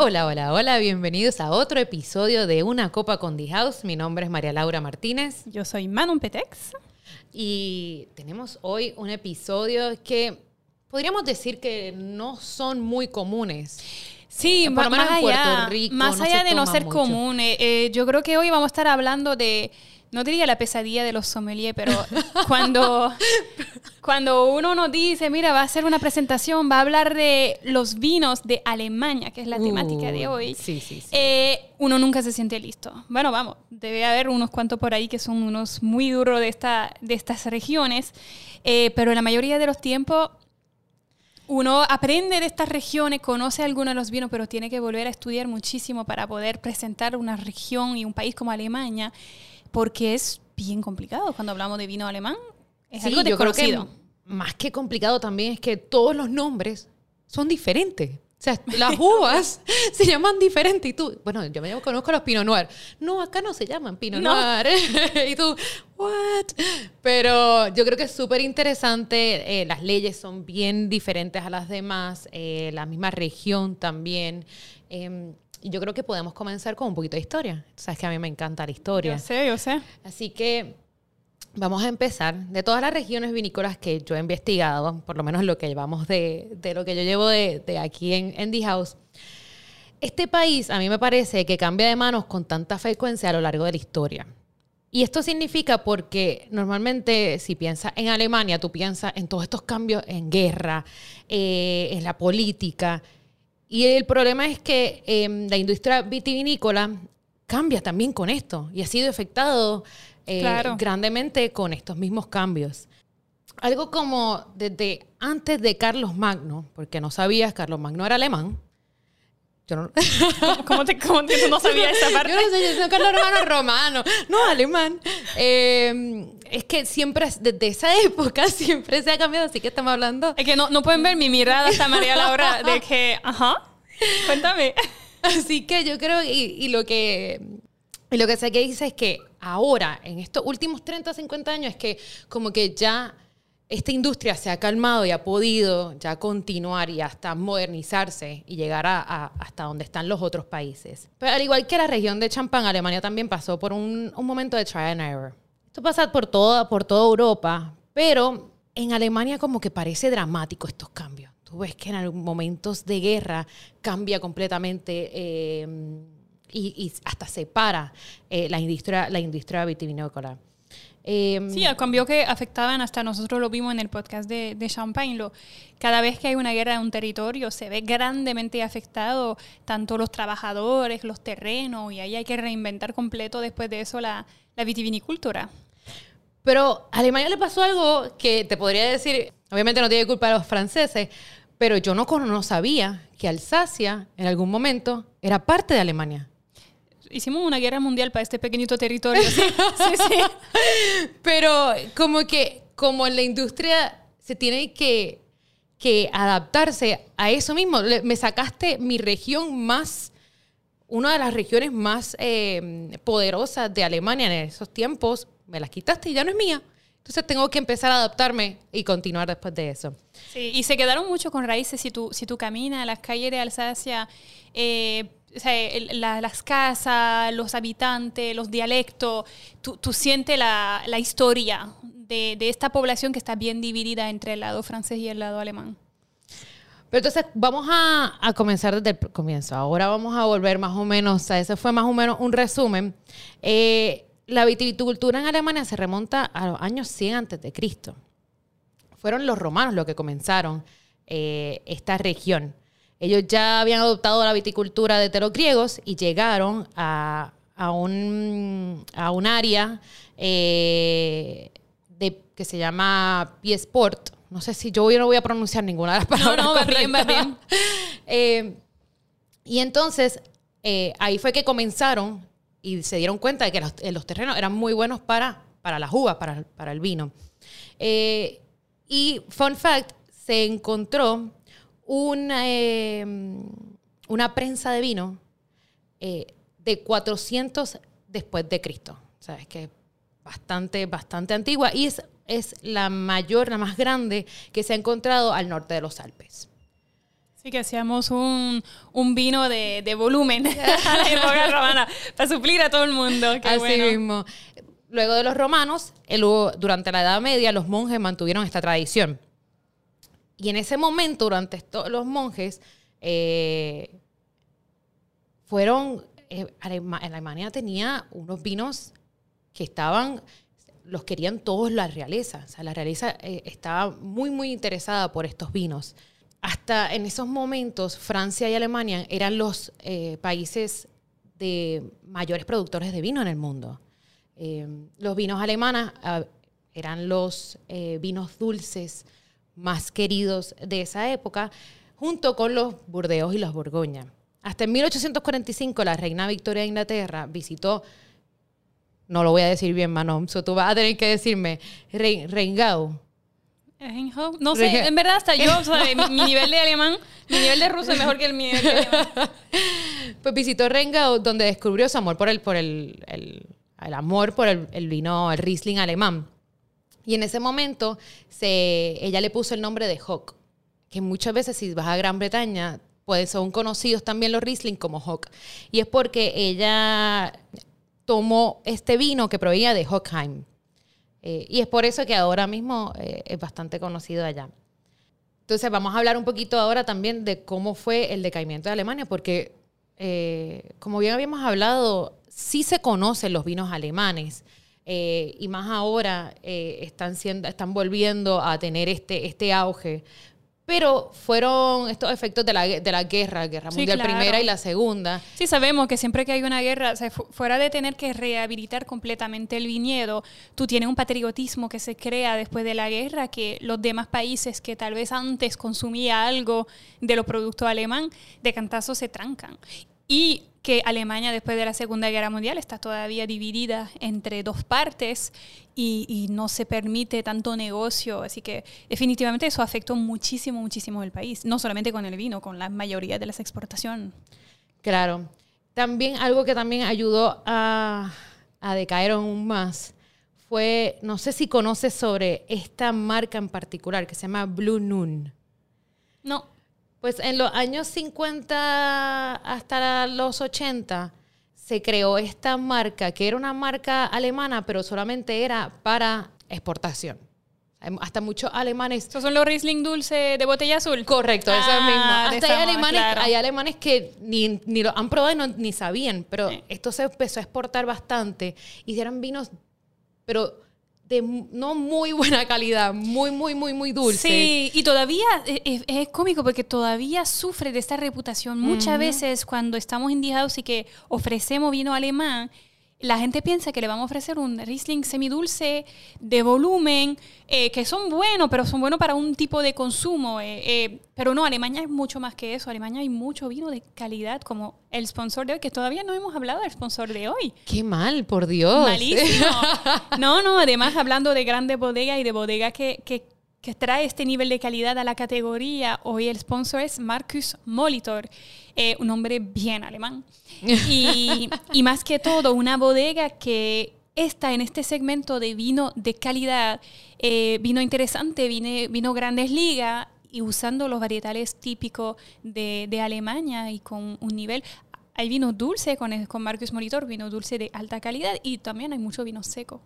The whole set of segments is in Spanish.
Hola, hola, hola, bienvenidos a otro episodio de Una Copa con The House. Mi nombre es María Laura Martínez Yo soy Manon Petex. y tenemos hoy un episodio que podríamos decir que no son muy comunes. Sí, Por más allá, Rico más no allá de no ser mucho. común, eh, eh, yo creo que hoy vamos a estar hablando de, no diría la pesadilla de los sommeliers, pero cuando, cuando uno nos dice, mira, va a hacer una presentación, va a hablar de los vinos de Alemania, que es la temática de Uh, hoy, Sí, sí, sí. eh, uno nunca se siente listo. Bueno, vamos, debe haber unos cuantos por ahí que son unos muy duros de, esta, de estas regiones, eh, pero la mayoría de los tiempos uno aprende de estas regiones, conoce algunos de los vinos, pero tiene que volver a estudiar muchísimo para poder presentar una región y un país como Alemania, porque es bien complicado cuando hablamos de vino alemán. Es Sí, algo yo creo que desconocido. más que complicado también es que todos los nombres son diferentes. O sea, las uvas se llaman diferente y tú, bueno, yo me conozco los Pinot Noir. No, acá no se llaman Pinot No. Noir. y tú, what? Pero yo creo que es súper interesante. eh, las leyes son bien diferentes a las demás. eh, la misma región también. eh, y yo creo que podemos comenzar con un poquito de historia. Sabes que a mí me encanta la historia. Yo sé, yo sé. Así que vamos a empezar. De todas las regiones vinícolas que yo he investigado, por lo menos lo que llevamos de, de lo que yo llevo de, de aquí en, en The House, este país a mí me parece que cambia de manos con tanta frecuencia a lo largo de la historia. Y esto significa porque normalmente si piensas en Alemania, tú piensas en todos estos cambios en guerra, eh, en la política. Y el problema es que eh, la industria vitivinícola cambia también con esto y ha sido afectado eh, Claro. grandemente con estos mismos cambios. Algo como desde antes de Carlos Magno, porque no sabías, Carlos Magno era alemán. Yo no, ¿Cómo, te, cómo te- no sabías esa parte? yo no sé, yo soy Carlos Romano romano, no alemán. Eh, es que siempre, desde esa época, siempre se ha cambiado, así que estamos hablando. Es que no, no pueden ver mi mirada hasta María Laura de que, ajá, cuéntame. Así que yo creo, y, y lo que y lo que sé que dice es que ahora, en estos últimos 30 o 50 años, es que como que ya esta industria se ha calmado y ha podido ya continuar y hasta modernizarse y llegar a, a- hasta donde están los otros países. Pero al igual que la región de Champán, Alemania también pasó por un, un momento de try and error. Esto pasa por toda, por toda Europa, pero en Alemania como que parece dramático estos cambios. Tú ves que en momentos de guerra cambia completamente eh, y, y hasta separa eh, la industria, la industria vitivinícola. Eh, Sí, el cambio que afectaban hasta nosotros lo vimos en el podcast de, de Champagne. Lo, cada vez que hay una guerra en un territorio se ve grandemente afectado tanto los trabajadores, los terrenos, y ahí hay que reinventar completo después de eso la, la vitivinicultura. Pero a Alemania le pasó algo que te podría decir, obviamente no tiene culpa de los franceses, pero yo no, no sabía que Alsacia en algún momento era parte de Alemania. Hicimos una guerra mundial para este pequeñito territorio. Sí, sí, sí. Pero como que como en la industria se tiene que, que adaptarse a eso mismo. Le- Me sacaste mi región más, una de las regiones más eh, poderosas de Alemania en esos tiempos, me las quitaste y ya no es mía. Entonces tengo que empezar a adaptarme y continuar después de eso. Sí, y se quedaron mucho con raíces. Si tú, si tú caminas a las calles de Alsacia, eh, o sea, el- la- las casas, los habitantes, los dialectos, tú, tú sientes la, la historia de, de esta población que está bien dividida entre el lado francés y el lado alemán. Pero entonces vamos a, a comenzar desde el comienzo. Ahora vamos a volver más o menos, a ese fue más o menos un resumen. Eh, la viticultura en Alemania se remonta a los años 100 antes de Cristo. Fueron los romanos los que comenzaron eh, esta región. Ellos ya habían adoptado la viticultura de los griegos y llegaron a, a un, a un área eh, de, que se llama Piesport. No sé si yo no voy a pronunciar ninguna de las palabras. no, va bien, va correctas. bien. Eh, y entonces eh, ahí fue que comenzaron y se dieron cuenta de que los, los terrenos eran muy buenos para, para las uvas, para, para el vino. Eh, y, fun fact, se encontró una, eh, una prensa de vino eh, de 400 después de Cristo. O sea, es que es bastante, bastante antigua y es, es la mayor, la más grande que se ha encontrado al norte de los Alpes. Sí, que hacíamos un, un vino de, de volumen a la época romana para suplir a todo el mundo. Qué Así bueno. mismo. Luego de los romanos, el- durante la Edad Media, los monjes mantuvieron esta tradición. Y en ese momento, durante esto, los monjes eh, fueron. eh, Alema- Alemania tenía unos vinos que estaban. Los querían todos la realeza. O sea, la realeza eh, estaba muy, muy interesada por estos vinos. Hasta en esos momentos, Francia y Alemania eran los eh, países de mayores productores de vino en el mundo. Eh, los vinos alemanes ah, eran los vinos dulces más queridos de esa época, junto con los burdeos y los borgoña. Hasta en 1845 la reina Victoria de Inglaterra visitó, no lo voy a decir bien, Manon, so tú vas a tener que decirme, Re-. Reinhold. No sé, en verdad hasta yo, mi, nivel de alemán, mi nivel de ruso es mejor que el alemán. Pues visitó Rheingau, donde descubrió su amor por el, por el, el- el amor por el, el vino, el Riesling alemán. Y en ese momento se, ella le puso el nombre de Hock, que muchas veces si vas a Gran Bretaña, pues son conocidos también los Riesling como Hock. Y es porque ella tomó este vino que provenía de Hockheim. Eh, y es por eso que ahora mismo eh, es bastante conocido allá. Entonces vamos a hablar un poquito ahora también de cómo fue el decaimiento de Alemania, porque eh, como bien habíamos hablado, sí se conocen los vinos alemanes. Eh, y más ahora eh, están, siendo, están volviendo a tener este, este auge. Pero fueron estos efectos de la, de la guerra, Guerra Sí, Mundial claro. Primera y la Segunda, Sí, sabemos que siempre que hay una guerra, o sea, fu- fuera de tener que rehabilitar completamente el viñedo, tú tienes un patriotismo que se crea después de la guerra que los demás países que tal vez antes consumía algo de los productos alemán, de cantazo se trancan. Y que Alemania después de la Segunda Guerra Mundial está todavía dividida entre dos partes y, y no se permite tanto negocio. Así que definitivamente eso afectó muchísimo, muchísimo el país. No solamente con el vino, con la mayoría de las exportaciones. Claro. También algo que también ayudó a, a decaer aún más fue, no sé si conoces sobre esta marca en particular que se llama Blue Noon. No, Pues en los años 50 hasta los 80 se creó esta marca que era una marca alemana, pero solamente era para exportación. Hasta muchos alemanes Estos son los Riesling dulce de botella azul. Correcto, eso es mismo. Ah, Hasta hay moda, alemanes, claro. hay alemanes que ni, ni lo han probado y no- ni sabían, pero Sí. esto se empezó a exportar bastante. Y eran vinos, pero de no muy buena calidad, muy, muy, muy, muy dulces. Sí, y todavía es, es cómico porque todavía sufre de esta reputación. Muchas veces cuando estamos en House y que ofrecemos vino alemán, la gente piensa que le vamos a ofrecer un Riesling semidulce de volumen, eh, que son buenos, pero son buenos para un tipo de consumo. eh, eh, pero no, Alemania es mucho más que eso. Alemania hay mucho vino de calidad, como el sponsor de hoy, que todavía no hemos hablado del sponsor de hoy. Qué mal, por Dios. Malísimo. No, no, además hablando de grandes bodegas y de bodegas que, que, que trae este nivel de calidad a la categoría, hoy el sponsor es Marcus Molitor, eh, un hombre bien alemán. Y, y más que todo, una bodega que está en este segmento de vino de calidad, eh, vino interesante, vine- vino grandes ligas y usando los varietales típicos de, de Alemania y con un nivel hay vino dulce con, el- con Marcus Molitor, vino dulce de alta calidad y también hay mucho vino seco.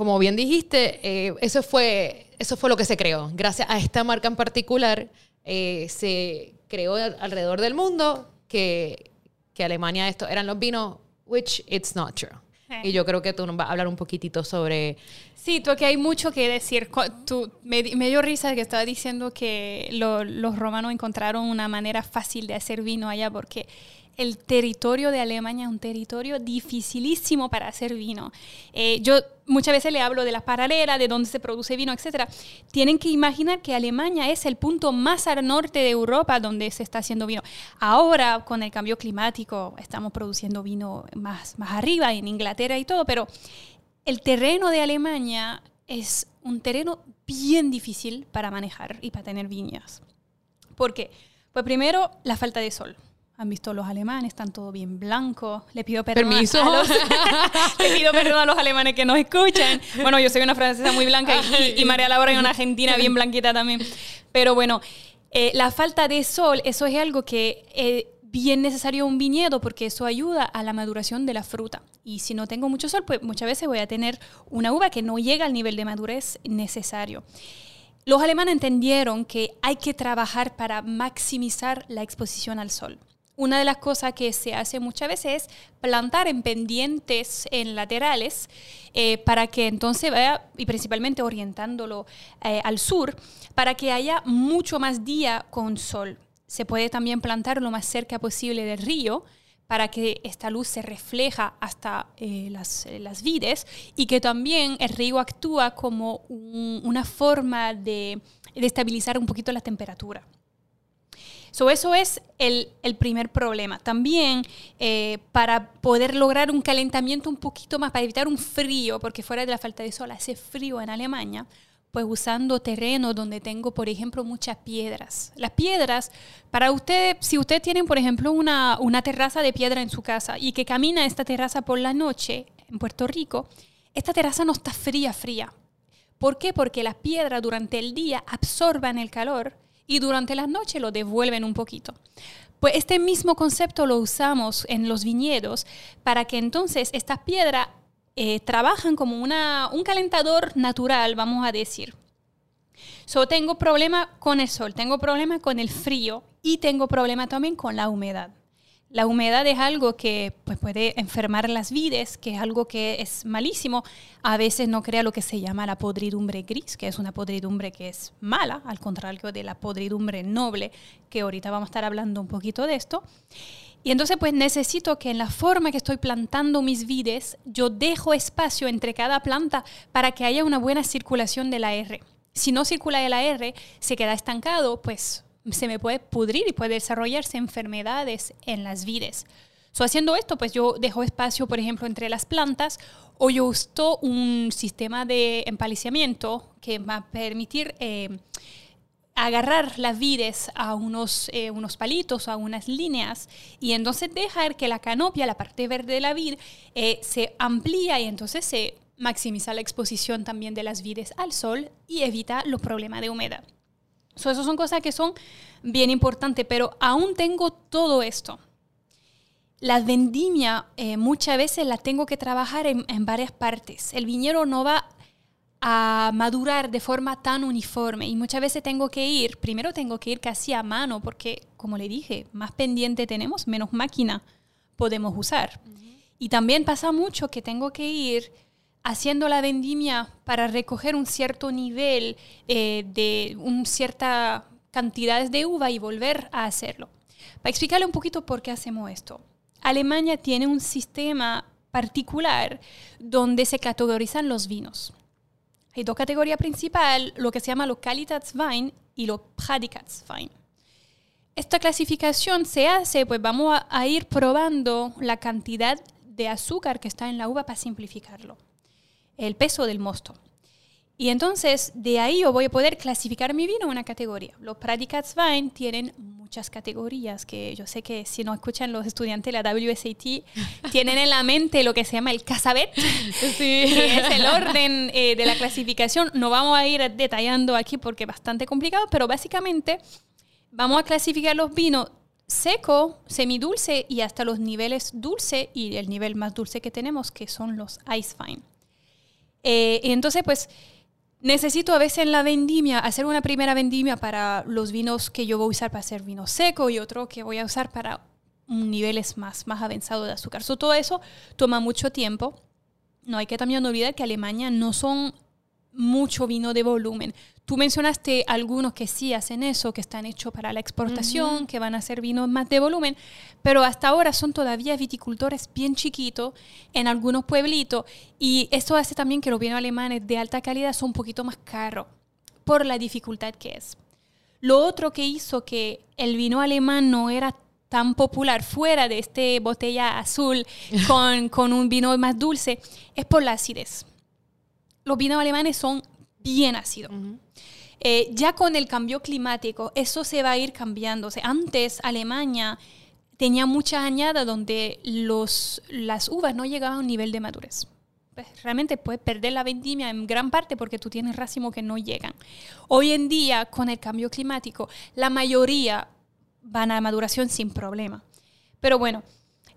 Como bien dijiste, eh, eso, fue, eso fue lo que se creó. Gracias a esta marca en particular, eh, se creó al- alrededor del mundo que, que Alemania esto eran los vinos, which it's not true. Eh. Y yo creo que tú nos vas a hablar un poquitito sobre Sí, porque hay mucho que decir. Tú, me, me dio risa que estaba diciendo que lo- los romanos encontraron una manera fácil de hacer vino allá porque el territorio de Alemania es un territorio dificilísimo para hacer vino. Eh, yo muchas veces le hablo de las paralelas, de dónde se produce vino, etc. Tienen que imaginar que Alemania es el punto más al norte de Europa donde se está haciendo vino. Ahora, con el cambio climático, estamos produciendo vino más, más arriba, en Inglaterra y todo, pero el terreno de Alemania es un terreno bien difícil para manejar y para tener viñas. ¿Por qué? Pues primero, la falta de sol. Han visto los alemanes, están todo bien blanco. Le pido perdón Permiso. a los, le pido perdón a los alemanes que nos escuchan. Bueno, yo soy una francesa muy blanca y, y María Laura es una argentina bien blanquita también. Pero bueno, Eh, la falta de sol, eso es algo que es bien necesario un viñedo porque eso ayuda a la maduración de la fruta. Y si no tengo mucho sol, pues muchas veces voy a tener una uva que no llega al nivel de madurez necesario. Los alemanes entendieron que hay que trabajar para maximizar la exposición al sol. Una de las cosas que se hace muchas veces es plantar en pendientes en laterales eh, para que entonces vaya, y principalmente orientándolo eh, al sur, para que haya mucho más día con sol. Se puede también plantar lo más cerca posible del río para que esta luz se refleja hasta eh, las, las, vides y que también el río actúa como una forma de, de, estabilizar un poquito la temperatura. So, eso es el, el, primer problema. También eh, para poder lograr un calentamiento un poquito más, para evitar un frío, porque fuera de la falta de sol hace frío en Alemania, pues usando terreno donde tengo, por ejemplo, muchas piedras. Las piedras, para usted, si usted tiene, por ejemplo, una, una terraza de piedra en su casa y que camina esta terraza por la noche en Puerto Rico, esta terraza no está fría, fría. ¿Por qué? Porque las piedras durante el día absorban el calor y durante la noche lo devuelven un poquito. Pues este mismo concepto lo usamos en los viñedos para que entonces estas piedras eh, trabajan como una, un calentador natural, vamos a decir. So, tengo problema con el sol, tengo problema con el frío y tengo problema también con la humedad. La humedad es algo que pues, puede enfermar las vides, que es algo que es malísimo. A veces no crea lo que se llama la podridumbre gris, que es una podridumbre que es mala, al contrario de la podridumbre noble, que ahorita vamos a estar hablando un poquito de esto. Y entonces pues necesito que en la forma que estoy plantando mis vides, yo dejo espacio entre cada planta para que haya una buena circulación del aire. Si no circula el aire, se queda estancado, pues se me puede pudrir y puede desarrollarse enfermedades en las vides. So, haciendo esto, pues yo dejo espacio, por ejemplo, entre las plantas o yo uso un sistema de empaliciamiento que va a permitir eh, agarrar las vides a unos, eh, unos palitos, a unas líneas, y entonces dejar que la canopia, la parte verde de la vid, eh, se amplía y entonces se maximiza la exposición también de las vides al sol y evita los problemas de humedad. So, esas son cosas que son bien importantes, pero aún tengo todo esto. La vendimia eh, muchas veces la tengo que trabajar en, en varias partes. El viñero no va a madurar de forma tan uniforme y muchas veces tengo que ir, primero tengo que ir casi a mano porque, como le dije, más pendiente tenemos, menos máquina podemos usar. Y también pasa mucho que tengo que ir haciendo la vendimia para recoger un cierto nivel eh, de un cierta cantidades de uva y volver a hacerlo. Para explicarle un poquito por qué hacemos esto. Alemania tiene un sistema particular donde se categorizan los vinos. Hay dos categorías principales, lo que se llama lo Qualitätswein y lo Prädikatswein. Esta clasificación se hace, pues vamos a, ir probando la cantidad de azúcar que está en la uva para simplificarlo, el peso del mosto. Y entonces de ahí yo voy a poder clasificar mi vino en una categoría. Los Prädikatswein tienen muchas categorías que yo sé que si no escuchan los estudiantes de la WSAT tienen en la mente lo que se llama el Casabet, que es el orden eh, de la clasificación. No vamos a ir detallando aquí porque es bastante complicado, pero básicamente vamos a clasificar los vinos seco, semidulce y hasta los niveles dulce y el nivel más dulce que tenemos que son los Ice Fine. Eh, entonces pues Necesito a veces en la vendimia hacer una primera vendimia para los vinos que yo voy a usar para hacer vino seco y otro que voy a usar para niveles más, más avanzados de azúcar. todo eso toma mucho tiempo. No hay que también olvidar que Alemania no son mucho vino de volumen. Tú mencionaste algunos que sí hacen eso, que están hechos para la exportación, que van a ser vinos más de volumen, pero hasta ahora son todavía viticultores bien chiquitos en algunos pueblitos y esto hace también que los vinos alemanes de alta calidad son un poquito más caros por la dificultad que es. Lo otro que hizo que el vino alemán no era tan popular fuera de este botella azul con, con un vino más dulce es por la acidez los vinos alemanes son bien ácidos. Eh, ya con el cambio climático, eso se va a ir cambiando. antes Alemania tenía muchas añadas donde los, las uvas no llegaban a un nivel de madurez. pues realmente puedes perder la vendimia en gran parte porque tú tienes racimos que no llegan. Hoy en día, con el cambio climático, la mayoría van a maduración sin problema. Pero bueno,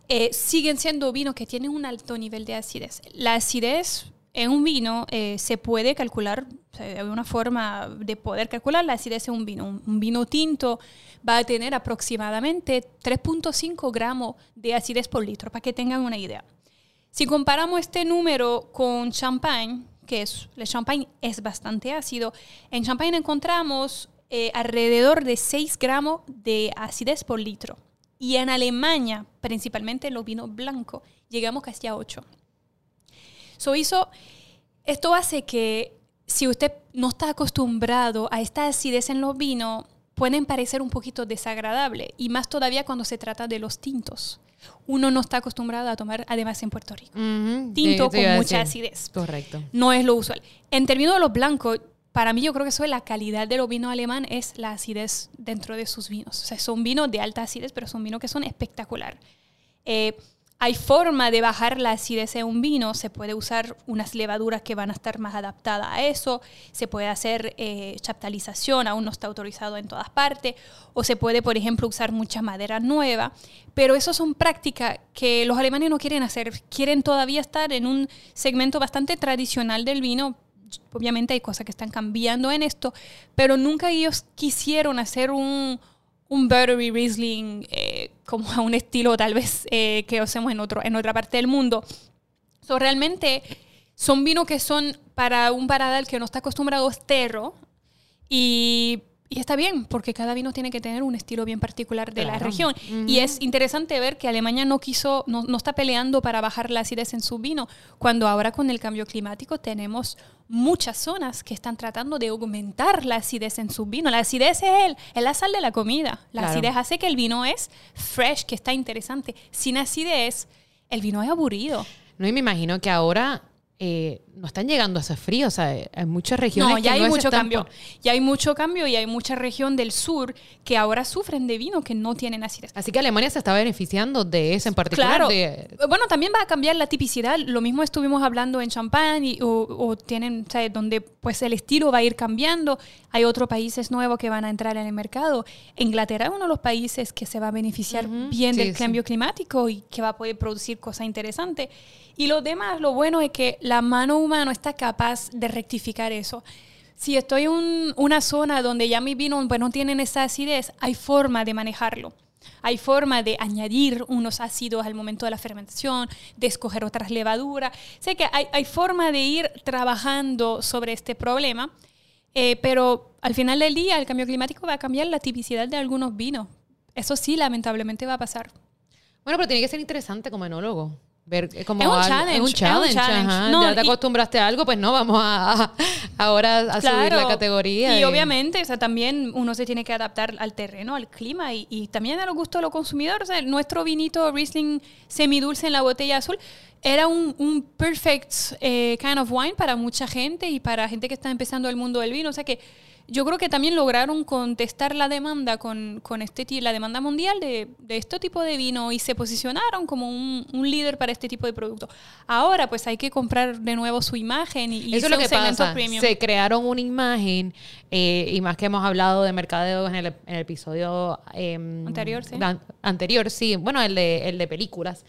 eh, siguen siendo vinos que tienen un alto nivel de acidez. La acidez en un vino eh, se puede calcular, hay una forma de poder calcular la acidez en un vino. Un, vino tinto va a tener aproximadamente 3.5 gramos de acidez por litro, para que tengan una idea. Si comparamos este número con champagne, que es, el champagne es bastante ácido, en champagne encontramos eh, alrededor de 6 gramos de acidez por litro. Y en Alemania, principalmente en los vinos blancos, llegamos casi a 8. So hizo, esto hace que si usted no está acostumbrado a esta acidez en los vinos, pueden parecer un poquito desagradable. Y más todavía cuando se trata de los tintos. Uno no está acostumbrado a tomar, además en Puerto Rico, tinto con mucha acidez. Correcto. No es lo usual. En términos de los blancos, para mí yo creo que eso es la calidad de los vinos alemán es la acidez dentro de sus vinos. O sea, son vinos de alta acidez, pero son vinos que son espectacular. Eh, hay forma de bajar la acidez de un vino, se puede usar unas levaduras que van a estar más adaptadas a eso, se puede hacer eh, chaptalización, aún no está autorizado en todas partes, o se puede, por ejemplo, usar mucha madera nueva, pero eso son prácticas que los alemanes no quieren hacer, quieren todavía estar en un segmento bastante tradicional del vino, obviamente hay cosas que están cambiando en esto, pero nunca ellos quisieron hacer un, un Buttery Riesling eh, como a un estilo tal vez eh, que hacemos en, otro, en otra parte del mundo. So, realmente son vinos que son para un paradal que no está acostumbrado a esterro y y está bien, porque cada vino tiene que tener un estilo bien particular de la región. Y es interesante ver que Alemania no quiso, no, no, está peleando para bajar la acidez en su vino, cuando ahora con el cambio climático tenemos muchas zonas que están tratando de aumentar la acidez en su vino. La acidez es, el, es la sal de la comida. La acidez hace que el vino es fresh, que está interesante. Sin acidez, el vino es aburrido. No, y me imagino que ahora eh, no están llegando a ese frío. O sea, hay muchas regiones no, ya hay mucho cambio. Ya hay mucho cambio y hay mucha región del sur que ahora sufren de vino que no tienen acidez. Así que Alemania se está beneficiando de eso en particular. Claro. Bueno, también va a cambiar la tipicidad. Lo mismo estuvimos hablando en Champagne y, o, tienen, o donde pues el estilo va a ir cambiando. Hay otros países nuevos que van a entrar en el mercado. Inglaterra es uno de los países que se va a beneficiar bien del cambio climático y que va a poder producir cosas interesantes. Y lo demás, lo bueno es que la mano humana está capaz de rectificar eso. Si estoy en una zona donde ya mi vino pues, no tienen esa acidez, hay forma de manejarlo. Hay forma de añadir unos ácidos al momento de la fermentación, de escoger otras levaduras. Sé que hay, hay forma de ir trabajando sobre este problema, eh, pero al final del día el cambio climático va a cambiar la tipicidad de algunos vinos. Eso sí, lamentablemente va a pasar. Bueno, pero tiene que ser interesante como enólogo ver como es un challenge, un challenge, ya te acostumbraste a algo pues no vamos a, ahora a subir la categoría y, obviamente o sea también uno se tiene que adaptar al terreno al clima y, también a los gustos de los consumidores o sea, nuestro vinito Riesling semidulce en la botella azul era un, un perfect eh, kind of wine para mucha gente y para gente que está empezando el mundo del vino. O sea que yo creo que también lograron contestar la demanda con, con este la demanda mundial de, de, este tipo de vino y se posicionaron como un, un, líder para este tipo de producto. Ahora pues hay que comprar de nuevo su imagen y, eso es lo que pasa. Se crearon una imagen eh, y más que hemos hablado de mercadeo en el, en el episodio em, anterior, sí. anterior, sí, bueno, el de, el de películas,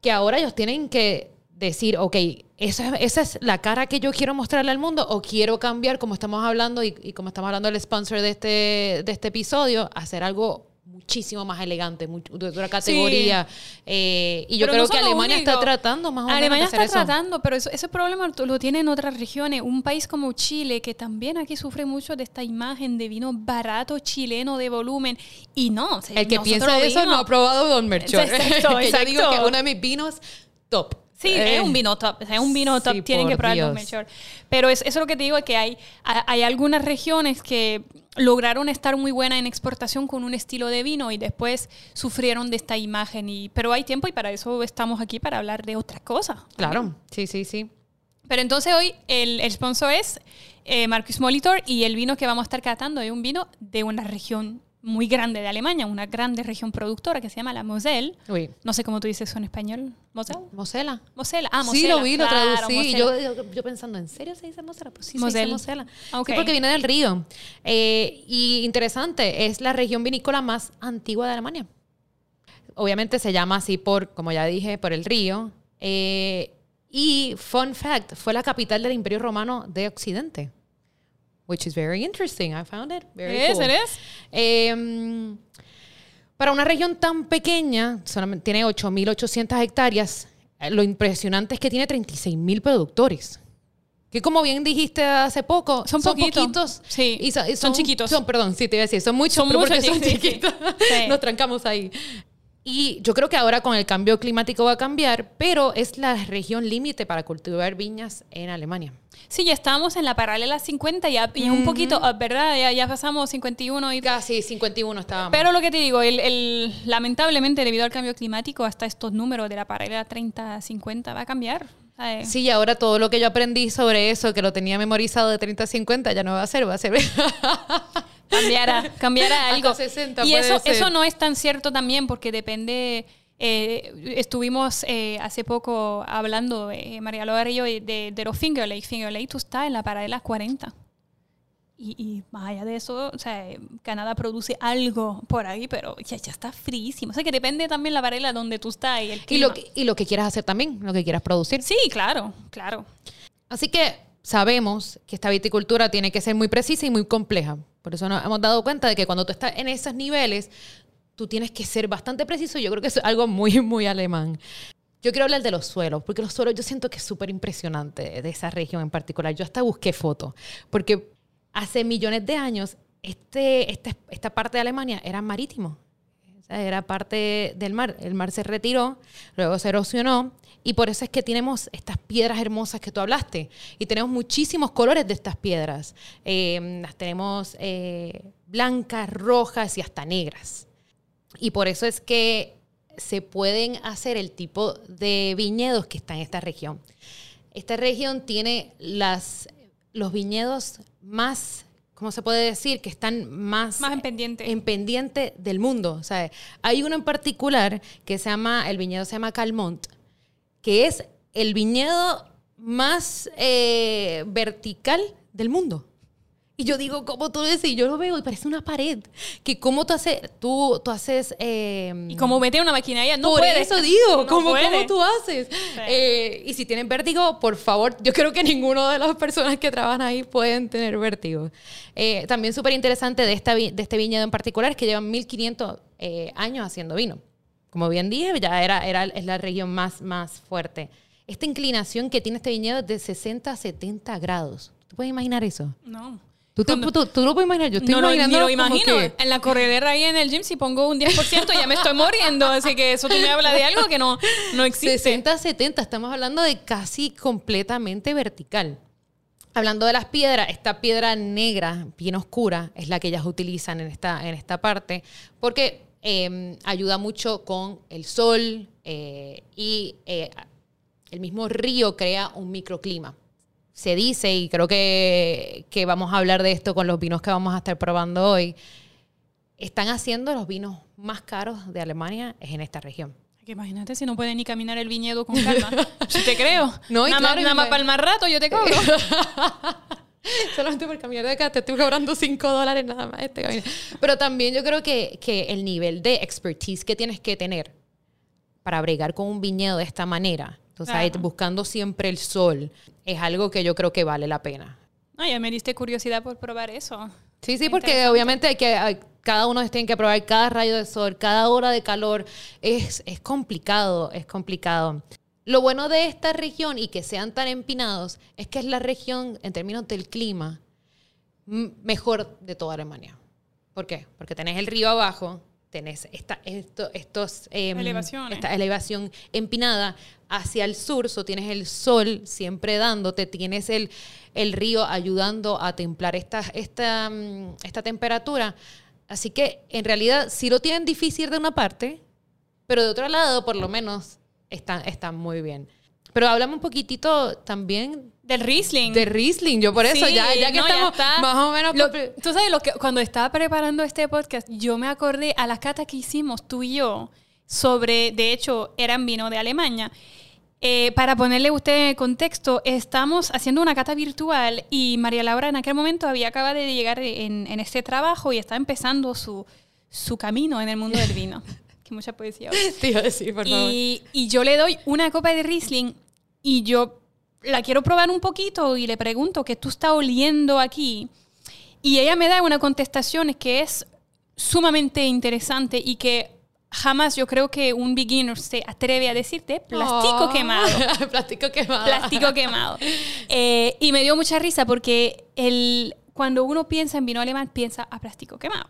que ahora ellos tienen que decir, ok, esa, esa, es la cara que yo quiero mostrarle al mundo o quiero cambiar, como estamos hablando y, como estamos hablando del sponsor de este, de este episodio, hacer algo muchísimo más elegante, de otra categoría. Eh, y yo creo que Alemania está tratando más o menos Alemania está tratando, pero ese problema lo tiene en otras regiones. Un país como Chile, que también aquí sufre mucho de esta imagen de vino barato chileno de volumen. Y no, el que piensa eso no ha probado Don Merchor. Exacto, que yo digo que uno de mis vinos top. Sí, es un vino top. Es un vino top. Tienen que probarlo mejor. Pero eso es lo que te digo, que hay, hay algunas regiones que lograron estar muy buena en exportación con un estilo de vino y después sufrieron de esta imagen. Y, pero hay tiempo y para eso estamos aquí, para hablar de otras cosas. Claro, sí, sí, sí. Pero entonces hoy el, el sponsor es eh, Marcus Molitor y el vino que vamos a estar catando es un vino de una región muy grande de Alemania, una grande región productora que se llama la Moselle. Uy. No sé cómo tú dices eso en español. ¿Moselle? Mosela. Mosela. Ah, Mosela. Sí, lo vi, lo claro, traducí. Yo, yo, yo pensando, ¿en serio se dice Mosela? Pues sí, Moselle. se dice Mosela. Ok. Sí, porque viene del río. Eh, y interesante, es la región vinícola más antigua de Alemania. Obviamente se llama así por, como ya dije, por el río. Eh, y, fun fact, fue la capital del Imperio Romano de Occidente. Which is very interesting. I found it very It is, cool. it is. Eh, para una región tan pequeña, solamente tiene 8.800 hectáreas, eh, lo impresionante es que tiene 36.000 productores. Que como bien dijiste hace poco, Son poquitos. poquitos. Sí, y so- y son chiquitos. Son, perdón, sí, te iba a decir, son muchos, Son pero muchos, porque son sí. chiquitos. Sí. Nos trancamos ahí. Y yo creo que ahora con el cambio climático va a cambiar, pero es la región límite para cultivar viñas en Alemania. Sí, ya estábamos en la paralela 50 ya, y un poquito, ah, ¿verdad? Ya, ya pasamos 51 y Casi 51 estábamos. Pero lo que te digo, el, el- lamentablemente debido al cambio climático, hasta estos números de la paralela 30-50 va a cambiar. Sí, y ahora todo lo que yo aprendí sobre eso, que lo tenía memorizado de 30 a 50, ya no va a ser, va a ser... Cambiará, cambiará Hasta algo. 60 y eso, ser. eso no es tan cierto también porque depende... eh, estuvimos eh, hace poco hablando, eh, María Loa y yo, de, de los Finger Lake. Finger Lake tú estás en la paralela 40. Y, y más allá de eso, o sea, eh, Canadá produce algo por ahí, pero ya, ya está frísimo. O sea, que depende también la paralela donde tú estás y el y, clima. lo que, y lo que quieras hacer también, lo que quieras producir. Sí, claro, claro. Así que sabemos que esta viticultura tiene que ser muy precisa y muy compleja. Por eso nos hemos dado cuenta de que cuando tú estás en esos niveles, tú tienes que ser bastante preciso. Yo creo que es algo muy, muy alemán. Yo quiero hablar de los suelos, porque los suelos yo siento que es súper impresionante de esa región en particular. Yo hasta busqué fotos, porque hace millones de años este, este- esta parte de Alemania era marítimo. Era parte del mar. El mar se retiró, luego se erosionó y por eso es que tenemos estas piedras hermosas que tú hablaste. Y tenemos muchísimos colores de estas piedras. Eh, las tenemos eh, blancas, rojas y hasta negras. Y por eso es que se pueden hacer el tipo de viñedos que está en esta región. Esta región tiene las, los viñedos más, ¿cómo se puede decir? Que están más, Más en pendiente. en pendiente del mundo. O sea, hay uno en particular que se llama, el viñedo se llama Calmont, que es el viñedo más eh, vertical del mundo. Y yo digo, ¿cómo tú decís? Yo lo veo y parece una pared. Que cómo tú haces, tú, tú haces... eh, Y como mete una maquinaria, no por puede. eso digo, No ¿cómo, cómo tú haces? Eh, y si tienen vértigo, por favor, yo creo que ninguna de las personas que trabajan ahí pueden tener vértigo. Eh, también súper interesante de, esta, de este viñedo en particular es que llevan 1500 eh, años haciendo vino. Como bien dije, ya era, era, es la región más, más fuerte. Esta inclinación que tiene este viñedo es de 60 a 70 grados. ¿Tú puedes imaginar eso? No. ¿Tú, te- Cuando- tú, tú lo puedes imaginar? Yo estoy No, imaginando lo imagino. que- En la corredera ahí en el gym, si pongo un 10%, ya me estoy muriendo. Así que eso tú me hablas de algo que no, no existe. 60, 70, estamos hablando de casi completamente vertical. Hablando de las piedras, esta piedra negra, bien oscura, es la que ellas utilizan en esta, en esta parte, porque eh, ayuda mucho con el sol eh, y eh, el mismo río crea un microclima. Se dice, y creo que, que vamos a hablar de esto con los vinos que vamos a estar probando hoy, están haciendo los vinos más caros de Alemania es en esta región. Que imagínate si no puede ni caminar el viñedo con calma. Yo te creo. No, y nada claro, más, nada más para el más rato yo te cobro. Solamente por caminar de acá te estoy cobrando 5 dólares nada más. Este camino. Pero también yo creo que, que el nivel de expertise que tienes que tener para bregar con un viñedo de esta manera, sea, Claro. buscando siempre el sol, es algo que yo creo que vale la pena. Ay, ya me diste curiosidad por probar eso. Sí, sí, porque obviamente hay que, hay- cada uno tiene que probar cada rayo de sol, cada hora de calor. Es, es complicado, es complicado. Lo bueno de esta región y que sean tan empinados es que es la región, en términos del clima, mejor de toda Alemania. ¿Por qué? Porque tenés el río abajo, tenés esta, esto- estos, em, esta elevación empinada hacia el sur, so tienes el sol siempre dándote, tienes el, el río ayudando a templar esta, esta, mm, esta temperatura. Así que en realidad sí lo tienen difícil de una parte, pero de otro lado por lo menos están, están muy bien. Pero hablamos un poquitito también Del Riesling. De Riesling, yo por eso, Sí, ya, ya que no, ya estamos está. más o menos... Lo- tú sabes, lo que, cuando estaba preparando este podcast, yo me acordé a las catas que hicimos tú y yo sobre, de hecho, eran vino de Alemania. Eh, para ponerle a usted en contexto, estamos haciendo una cata virtual y María Laura en aquel momento había acabado de llegar en, en este trabajo y está empezando su, su camino en el mundo del vino. que mucha poesía. Te iba a decir, por favor. Y, y yo le doy una copa de Riesling y yo la quiero probar un poquito y le pregunto qué tú estás oliendo aquí. Y ella me da una contestación que es sumamente interesante y que jamás yo creo que un beginner se atreve a decirte plástico Oh. quemado. plástico quemado. Plástico quemado. Eh, y me dio mucha risa porque el, cuando uno piensa en vino alemán, piensa a plástico quemado.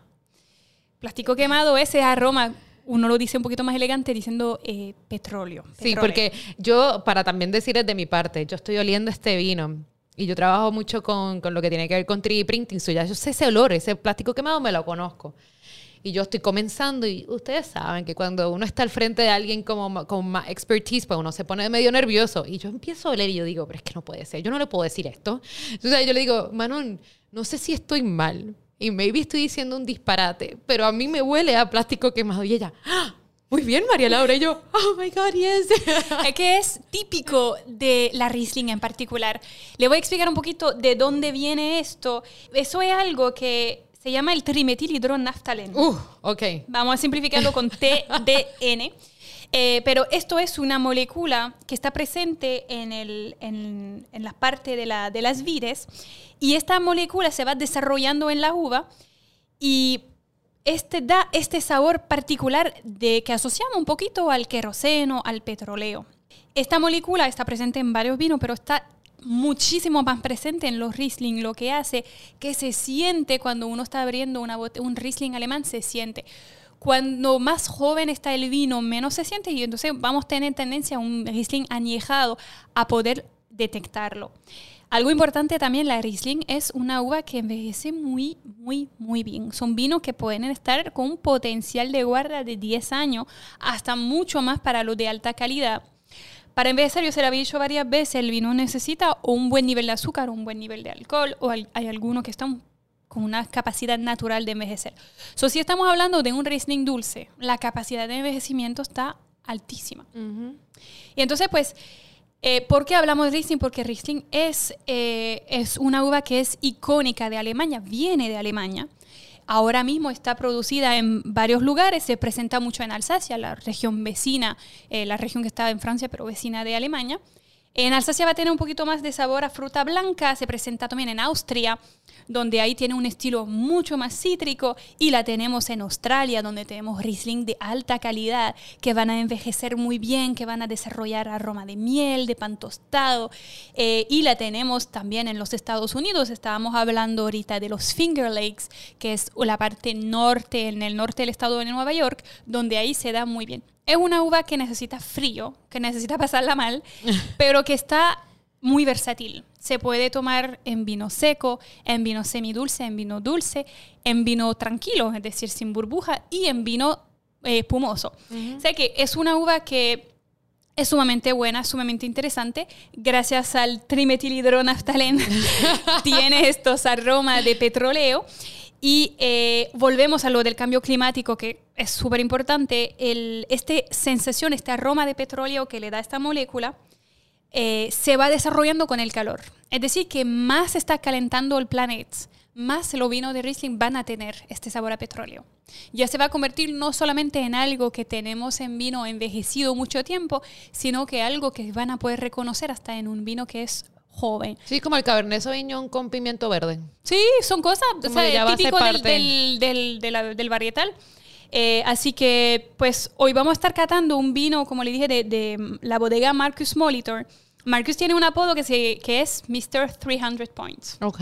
Plástico quemado, ese aroma, uno lo dice un poquito más elegante diciendo eh, petróleo. Sí, porque yo, para también decir de mi parte, yo estoy oliendo este vino y yo trabajo mucho con, con lo que tiene que ver con 3D printing, so ya yo sé ese olor, ese plástico quemado me lo conozco. Y yo estoy comenzando y ustedes saben que cuando uno está al frente de alguien como, con más expertise, pues uno se pone medio nervioso. Y yo empiezo a oler y yo digo, pero es que no puede ser, yo no le puedo decir esto. Entonces yo le digo, Manon, no sé si estoy mal y maybe estoy diciendo un disparate, pero a mí me huele a plástico quemado. Y ella, "Ah, muy bien, María Laura. Y yo, oh my God, yes. Es que es típico de la Riesling en particular. Le voy a explicar un poquito de dónde viene esto. Eso es algo que se llama el trimetilhidronaftalen. Uh, ok. Vamos a simplificarlo con TDN. Eh, pero esto es una molécula que está presente en, el, en, la parte de, la, de las vides y esta molécula se va desarrollando en la uva y este da este sabor particular de que asociamos un poquito al queroseno, al petróleo. Esta molécula está presente en varios vinos, pero está muchísimo más presente en los Riesling, lo que hace que se siente cuando uno está abriendo una un Riesling alemán, se siente. Cuando más joven está el vino, menos se siente y entonces vamos a tener tendencia a un Riesling añejado a poder detectarlo. Algo importante también, la Riesling es una uva que envejece muy, muy, muy bien. Son vinos que pueden estar con un potencial de guarda de 10 años, hasta mucho más para los de alta calidad. Para envejecer, yo se lo había dicho varias veces, el vino necesita un buen nivel de azúcar, un buen nivel de alcohol, o hay algunos que están con una capacidad natural de envejecer. So, si estamos hablando de un Riesling dulce, la capacidad de envejecimiento está altísima. Y entonces, pues, eh, ¿por qué hablamos de Riesling? Porque Riesling es, eh, es una uva que es icónica de Alemania, viene de Alemania. Ahora mismo está producida en varios lugares, se presenta mucho en Alsacia, la región vecina, eh, la región que está en Francia, pero vecina de Alemania. En Alsacia va a tener un poquito más de sabor a fruta blanca, se presenta también en Austria, donde ahí tiene un estilo mucho más cítrico, y la tenemos en Australia, donde tenemos Riesling de alta calidad, que van a envejecer muy bien, que van a desarrollar aroma de miel, de pan tostado, eh, y la tenemos también en los Estados Unidos, estábamos hablando ahorita de los Finger Lakes, que es la parte norte, en el norte del estado de Nueva York, donde ahí se da muy bien. Es una uva que necesita frío, que necesita pasarla mal, pero que está muy versátil. Se puede tomar en vino seco, en vino semidulce, en vino dulce, en vino tranquilo, es decir, sin burbuja, y en vino eh, espumoso. O sea que es una uva que es sumamente buena, sumamente interesante. Gracias al trimetilhidronaftalen tiene estos aromas de petróleo. Y eh, volvemos a lo del cambio climático, que es súper importante. El- Este sensación, este aroma de petróleo que le da esta molécula, eh, se va desarrollando con el calor. Es decir, que más está calentando el planeta, más los vinos de Riesling van a tener este sabor a petróleo. Ya se va a convertir no solamente en algo que tenemos en vino envejecido mucho tiempo, sino que algo que van a poder reconocer hasta en un vino que es joven. Sí, como el Cabernet Sauvignon con pimiento verde. Sí, son cosas, o sea, típico del, del, del, de la- del varietal. Eh, así que, pues, hoy vamos a estar catando un vino, como le dije, de, de la bodega Marcus Molitor. Marcus tiene un apodo que, se, que es Mr. 300 Points, Ok.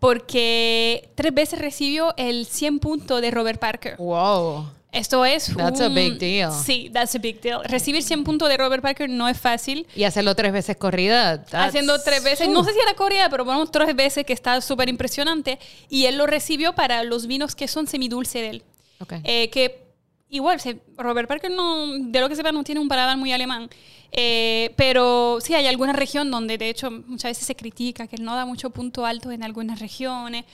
porque tres veces recibió el 100 puntos de Robert Parker. Wow. Esto es That's a un- big deal. Sí, that's a big deal. Recibir 100 puntos de Robert Parker no es fácil. Y hacerlo tres veces corrida. that's- haciendo tres veces, no sé si era Corea, pero bueno, tres veces que está súper impresionante. Y él lo recibió para los vinos que son semidulce de él. Ok. Eh, que igual, Robert Parker no, de lo que sepa, no tiene un paladar muy alemán. Eh, pero sí hay alguna región donde, de hecho, muchas veces se critica que él no da mucho punto alto en algunas regiones.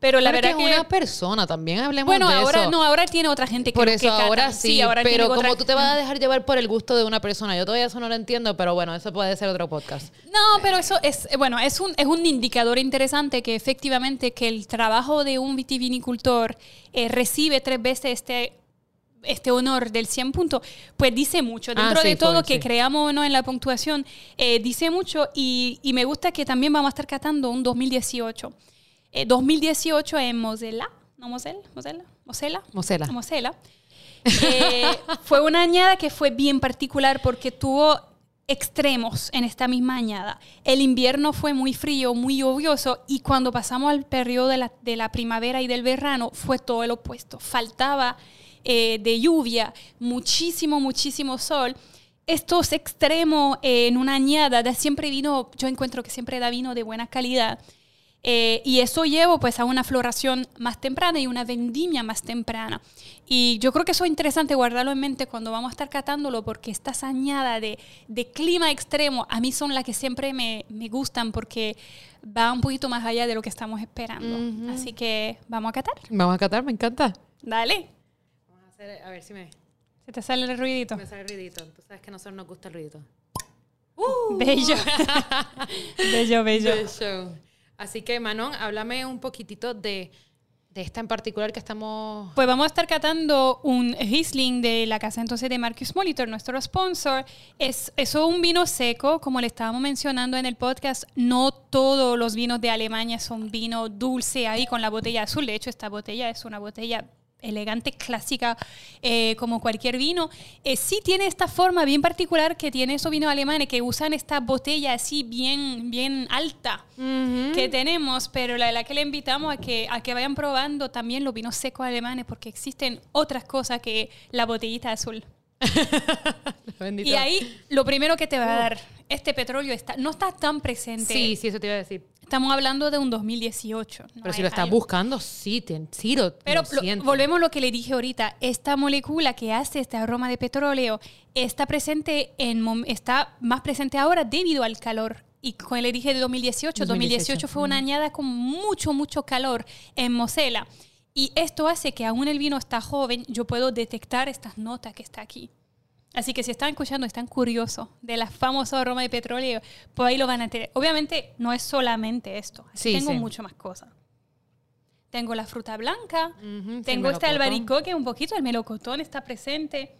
Pero la Pero verdad que que... es una persona también, hablemos bueno, de ahora eso. no, ahora tiene otra gente que Por que eso ahora sí, ahora pero otra- como tú te vas a dejar llevar por el gusto de una persona, yo todavía eso no lo entiendo, pero bueno, eso puede ser otro podcast. No, pero eso es, bueno, es un, es un indicador interesante que efectivamente que el trabajo de un vitivinicultor eh, recibe tres veces este, este honor del 100 puntos, pues dice mucho. Ah, Dentro sí, de todo, full, que sí. creamos o no en la puntuación, eh, dice mucho y, y me gusta que también vamos a estar catando un 2018. Eh, 2018 en Mosela, ¿no Mosela? Mosela, Mosela. Mosela. Mosela. Eh, fue una añada que fue bien particular porque tuvo extremos en esta misma añada. El invierno fue muy frío, muy lluvioso y cuando pasamos al periodo de la, de la primavera y del verano fue todo el opuesto. Faltaba eh, de lluvia, muchísimo, muchísimo sol. Estos extremos eh, en una añada da siempre vino, yo encuentro que siempre da vino de buena calidad. Eh, y eso lleva pues a una floración más temprana y una vendimia más temprana. Y yo creo que eso es interesante guardarlo en mente cuando vamos a estar catándolo porque estas añadas de, de clima extremo a mí son las que siempre me, me gustan porque va un poquito más allá de lo que estamos esperando. Así que vamos a catar. Vamos a catar, me encanta. Dale. Vamos a hacer, a ver si me, Se te sale el ruidito. me sale el ruidito. Tú sabes que a nosotros nos gusta el ruidito. Bello. bello, bello. Del show. Así que, Manon, háblame un poquitito de, de esta en particular que estamos... Pues vamos a estar catando un Riesling de la casa entonces de Marcus Molitor, nuestro sponsor. Es, es un vino seco, como le estábamos mencionando en el podcast. No todos los vinos de Alemania son vino dulce ahí con la botella azul. De hecho, esta botella es una botella elegante, clásica, eh, como cualquier vino. Eh, sí tiene esta forma bien particular que tiene esos vinos alemanes que usan esta botella así bien, bien alta que tenemos, pero la verdad que le invitamos a que, a que vayan probando también los vinos secos alemanes porque existen otras cosas que la botellita azul. Y ahí lo primero que te va a dar, este petróleo está, no está tan presente. Sí, sí, eso te iba a decir. Estamos hablando de un 2018. no Pero si lo estás algo- buscando, sí, te, sí lo, Pero lo lo- volvemos a lo que le dije ahorita. Esta molécula que hace este aroma de petróleo está presente en está más presente ahora debido al calor. Y como le dije de 2018, 2018, 2018, fue una añada con mucho, mucho calor en Mosela. Y esto hace que aún el vino está joven, yo puedo detectar estas notas que está aquí. Así que si están escuchando, están curiosos de la famosa aroma de petróleo, pues ahí lo van a tener. Obviamente no es solamente esto, Sí, tengo sí. mucho más cosas. Tengo la fruta blanca, Ujú, sí, tengo este albaricoque un poquito, el melocotón está presente.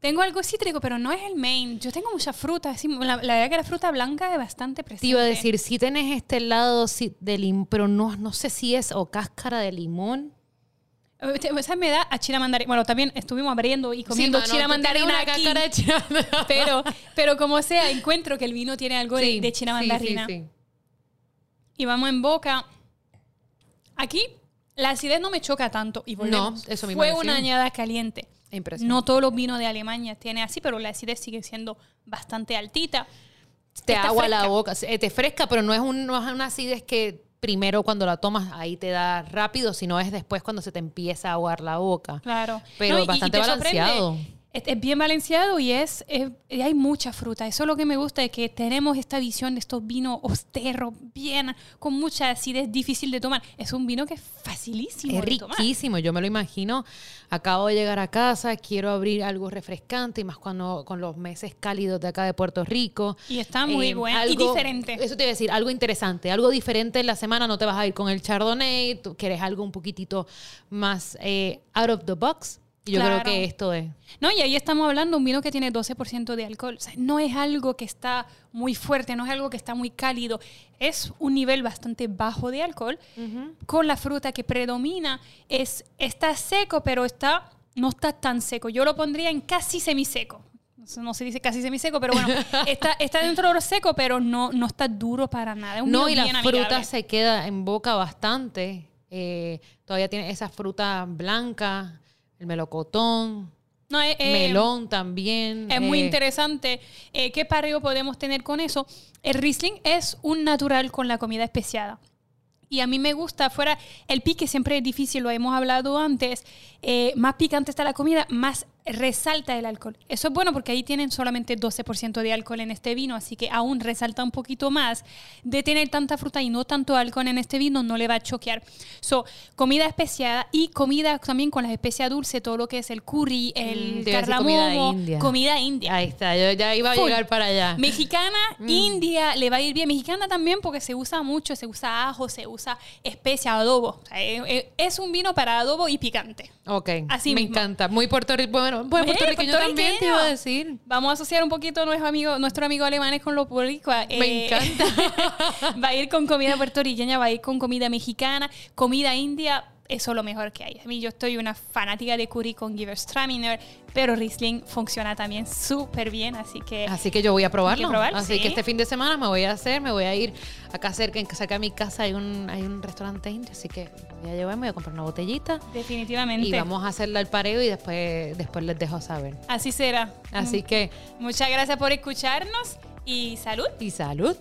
Tengo algo cítrico, pero no es el main. Yo tengo mucha fruta. así, la, la verdad que la fruta blanca es bastante presente. Te iba a decir, si tenés este lado sí, de limón, pero no, no sé si es o cáscara de limón. Eh, te- Esa me da a china mandarina. Bueno, también estuvimos abriendo y comiendo Sí, mano, mandarina aquí. de china Pero, pero como sea, encuentro que el vino tiene algo de- Sí, de, china sí, mandarina. sí, sí. Y vamos en boca. Aquí la acidez no me choca tanto. Y volvemos. No, eso mismo Fue una añada caliente. Impresionante. No todos los vinos de Alemania tienen así, pero la acidez sigue siendo bastante altita. te Está agua la boca. Eh, Te fresca, pero no es, un, no es una acidez que primero cuando la tomas ahí te da rápido, sino es después cuando se te empieza a aguar la boca. Claro. Pero No, y- y bastante te sorprende. balanceado. Es bien balanceado y es, es- y hay mucha fruta. Eso es lo que me gusta, de que tenemos esta visión de estos vinos austeros, bien, con mucha acidez, difícil de tomar. Es un vino que es facilísimo Es de tomar. riquísimo, yo me lo imagino. Acabo de llegar a casa, quiero abrir algo refrescante, y más cuando con los meses cálidos de acá de Puerto Rico. Y está muy Eh, bueno y diferente. Eso te iba a decir, algo interesante, algo diferente en la semana. No te vas a ir con el Chardonnay, tú quieres algo un poquitito más eh, out of the box. Y yo Claro. creo que esto es. No, y ahí estamos hablando de un vino que tiene 12% de alcohol. O sea, no es algo que está muy fuerte, no es algo que está muy cálido. Es un nivel bastante bajo de alcohol. Con la fruta que predomina, es, está seco, pero está, no está tan seco. Yo lo pondría en casi semiseco. No se- dice casi semiseco, pero bueno, está, está dentro de lo seco, pero no, no está duro para nada. Es un No, y la fruta se queda en boca bastante. Eh, todavía tiene esa fruta blanca, el melocotón, No, es- eh, melón también. Es muy eh, interesante. Eh, ¿Qué pareo podemos tener con eso? El Riesling es un natural con la comida especiada. Y a mí me gusta, fuera el pique siempre es difícil, lo hemos hablado antes, eh, más picante está la comida, más resalta el alcohol. Eso es bueno porque ahí tienen solamente 12% de alcohol en este vino, así que aún resalta un poquito más de tener tanta fruta y no tanto alcohol en este vino, no le va a choquear. So, comida especiada y comida también con las especias dulces, todo lo que es el curry, el Mm, decir cardamomo, comida india. comida india. Ahí está, yo ya iba a Full. llegar para allá. Mexicana, Mm. india, le va a ir bien. Mexicana también porque se usa mucho, se usa ajo, se usa especia, adobo. O sea, eh, eh, es un vino para adobo y picante. Ok, Así me mismo. encanta. Muy puertorriqueño. Bueno, Eh, puertorriqueño también te iba a decir. Vamos a asociar un poquito a nuestro amigo, nuestro amigo alemán con lo boricua. Me encanta. va a ir con comida puertorriqueña, va a ir con comida mexicana, comida india. Eso es lo mejor que hay. A mí yo estoy una fanática de curry con Gewürztraminer, pero Riesling funciona también súper bien, así que Así que yo voy a probarlo. Probar, Así sí. que este fin de semana me voy a hacer, me voy a ir acá cerca, cerca de mi casa hay un, hay un restaurante indio, así que voy a llevar, me voy a comprar una botellita definitivamente y vamos a hacerle al pareo y después, después les dejo saber. así será. Así que, Muchas gracias por escucharnos y salud. y salud.